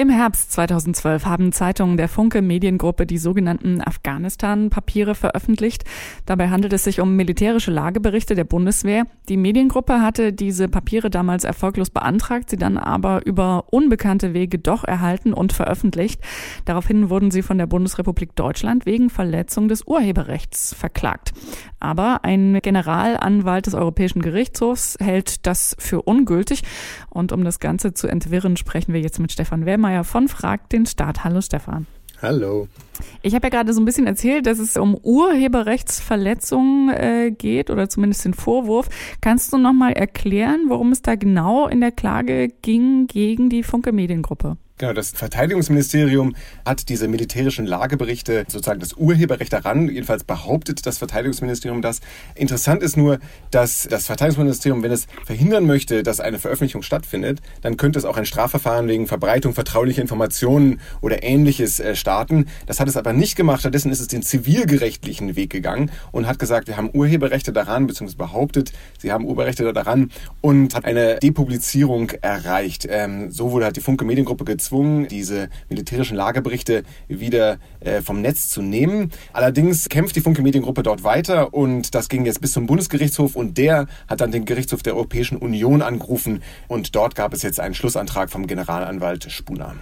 Im Herbst 2012 haben Zeitungen der Funke Mediengruppe die sogenannten Afghanistan-Papiere veröffentlicht. Dabei handelt es sich um militärische Lageberichte der Bundeswehr. Die Mediengruppe hatte diese Papiere damals erfolglos beantragt, sie dann aber über unbekannte Wege doch erhalten und veröffentlicht. Daraufhin wurden sie von der Bundesrepublik Deutschland wegen Verletzung des Urheberrechts verklagt. Aber ein Generalanwalt des Europäischen Gerichtshofs hält das für ungültig. Und um das Ganze zu entwirren, sprechen wir jetzt mit Stefan Wellmeier von Frag den Staat. Hallo Stefan. Hallo. Ich habe ja gerade so ein bisschen erzählt, dass es um Urheberrechtsverletzungen äh, geht oder zumindest den Vorwurf. Kannst du noch mal erklären, worum es da genau in der Klage ging gegen die Funke Mediengruppe? Genau, das Verteidigungsministerium hat diese militärischen Lageberichte sozusagen das Urheberrecht daran. Jedenfalls behauptet das Verteidigungsministerium das. Interessant ist nur, dass das Verteidigungsministerium, wenn es verhindern möchte, dass eine Veröffentlichung stattfindet, dann könnte es auch ein Strafverfahren wegen Verbreitung vertraulicher Informationen oder ähnliches äh, starten. Das hat es aber nicht gemacht. Stattdessen ist es den zivilgerechtlichen Weg gegangen und hat gesagt, wir haben Urheberrechte daran, beziehungsweise behauptet, sie haben Urheberrechte daran und hat eine Depublizierung erreicht. Ähm, so wurde halt die Funke Mediengruppe gezwungen, gezwungen, diese militärischen Lageberichte wieder äh, vom Netz zu nehmen. Allerdings kämpft die Funke Mediengruppe dort weiter und das ging jetzt bis zum Bundesgerichtshof und der hat dann den Gerichtshof der Europäischen Union angerufen und dort gab es jetzt einen Schlussantrag vom Generalanwalt Spuna.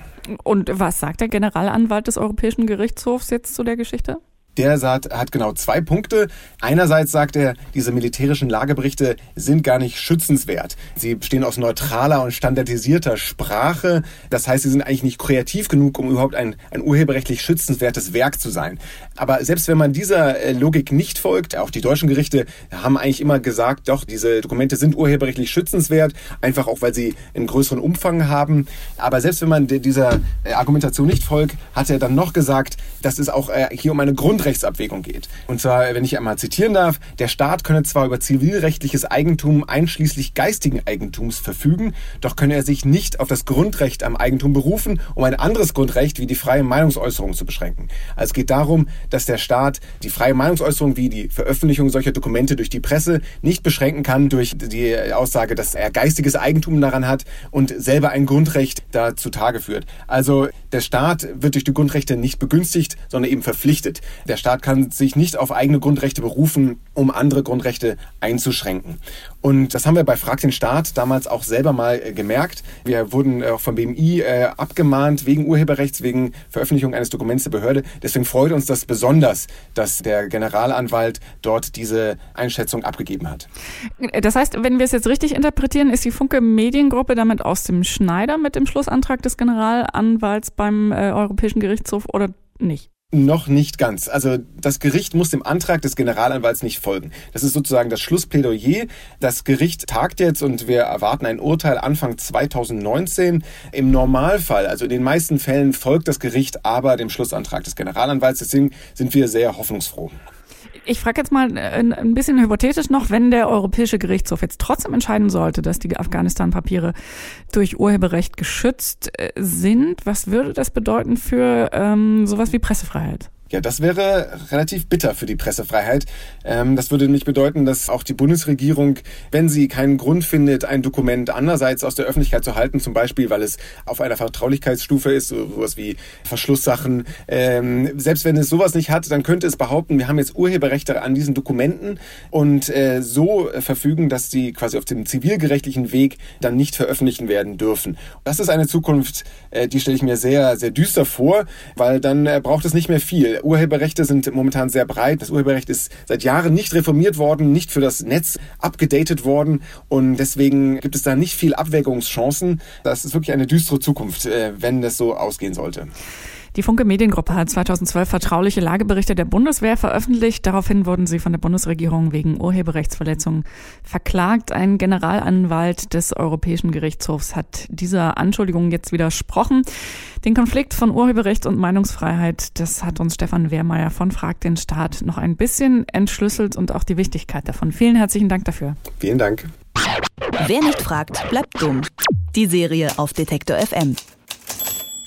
Und was sagt der Generalanwalt des Europäischen Gerichtshofs jetzt zu der Geschichte? Der sagt, hat genau zwei Punkte. Einerseits sagt er, diese militärischen Lageberichte sind gar nicht schützenswert. Sie bestehen aus neutraler und standardisierter Sprache. Das heißt, sie sind eigentlich nicht kreativ genug, um überhaupt ein, ein urheberrechtlich schützenswertes Werk zu sein. Aber selbst wenn man dieser äh, Logik nicht folgt, auch die deutschen Gerichte haben eigentlich immer gesagt, doch, diese Dokumente sind urheberrechtlich schützenswert, einfach auch, weil sie einen größeren Umfang haben. Aber selbst wenn man dieser äh, Argumentation nicht folgt, hat er dann noch gesagt, dass es auch äh, hier um eine Grundrechte Grundrechtsabwägung geht. Und zwar, wenn ich einmal zitieren darf, der Staat könne zwar über zivilrechtliches Eigentum einschließlich geistigen Eigentums verfügen, doch könne er sich nicht auf das Grundrecht am Eigentum berufen, um ein anderes Grundrecht wie die freie Meinungsäußerung zu beschränken. Also es geht darum, dass der Staat die freie Meinungsäußerung wie die Veröffentlichung solcher Dokumente durch die Presse nicht beschränken kann durch die Aussage, dass er geistiges Eigentum daran hat und selber ein Grundrecht da zutage führt. Also der Staat wird durch die Grundrechte nicht begünstigt, sondern eben verpflichtet. Der Staat kann sich nicht auf eigene Grundrechte berufen, um andere Grundrechte einzuschränken. Und das haben wir bei Frag den Staat damals auch selber mal äh, gemerkt. Wir wurden auch vom BMI äh, abgemahnt wegen Urheberrechts, wegen Veröffentlichung eines Dokuments der Behörde. Deswegen freut uns das besonders, dass der Generalanwalt dort diese Einschätzung abgegeben hat. Das heißt, wenn wir es jetzt richtig interpretieren, ist die Funke Mediengruppe damit aus dem Schneider mit dem Schlussantrag des Generalanwalts beim äh, Europäischen Gerichtshof oder nicht? Noch nicht ganz. Also das Gericht muss dem Antrag des Generalanwalts nicht folgen. Das ist sozusagen das Schlussplädoyer. Das Gericht tagt jetzt und wir erwarten ein Urteil Anfang 2019. Im Normalfall, also in den meisten Fällen, folgt das Gericht aber dem Schlussantrag des Generalanwalts. Deswegen sind wir sehr hoffnungsfroh. Ich frage jetzt mal äh, ein bisschen hypothetisch noch, wenn der Europäische Gerichtshof jetzt trotzdem entscheiden sollte, dass die Afghanistan-Papiere durch Urheberrecht geschützt äh, sind, was würde das bedeuten für ähm, sowas wie Pressefreiheit? Ja, das wäre relativ bitter für die Pressefreiheit. Ähm, das würde nämlich bedeuten, dass auch die Bundesregierung, wenn sie keinen Grund findet, ein Dokument andererseits aus der Öffentlichkeit zu halten, zum Beispiel, weil es auf einer Vertraulichkeitsstufe ist, sowas wie Verschlusssachen, ähm, selbst wenn es sowas nicht hat, dann könnte es behaupten, wir haben jetzt Urheberrechte an diesen Dokumenten und äh, so verfügen, dass sie quasi auf dem zivilgerechtlichen Weg dann nicht veröffentlichen werden dürfen. Das ist eine Zukunft, äh, die stelle ich mir sehr, sehr düster vor, weil dann äh, braucht es nicht mehr viel. Urheberrechte sind momentan sehr breit. Das Urheberrecht ist seit Jahren nicht reformiert worden, nicht für das Netz abgedatet worden und deswegen gibt es da nicht viel Abwägungschancen. Das ist wirklich eine düstere Zukunft, äh, wenn das so ausgehen sollte. Die Funke Mediengruppe hat 2012 vertrauliche Lageberichte der Bundeswehr veröffentlicht. Daraufhin wurden sie von der Bundesregierung wegen Urheberrechtsverletzungen verklagt. Ein Generalanwalt des Europäischen Gerichtshofs hat dieser Anschuldigung jetzt widersprochen. Den Konflikt von Urheberrecht und Meinungsfreiheit, das hat uns Stefan Wehrmeier von Frag den Staat noch ein bisschen entschlüsselt und auch die Wichtigkeit davon. Vielen herzlichen Dank dafür. Vielen Dank. Wer nicht fragt, bleibt dumm. Die Serie auf Detektor FM.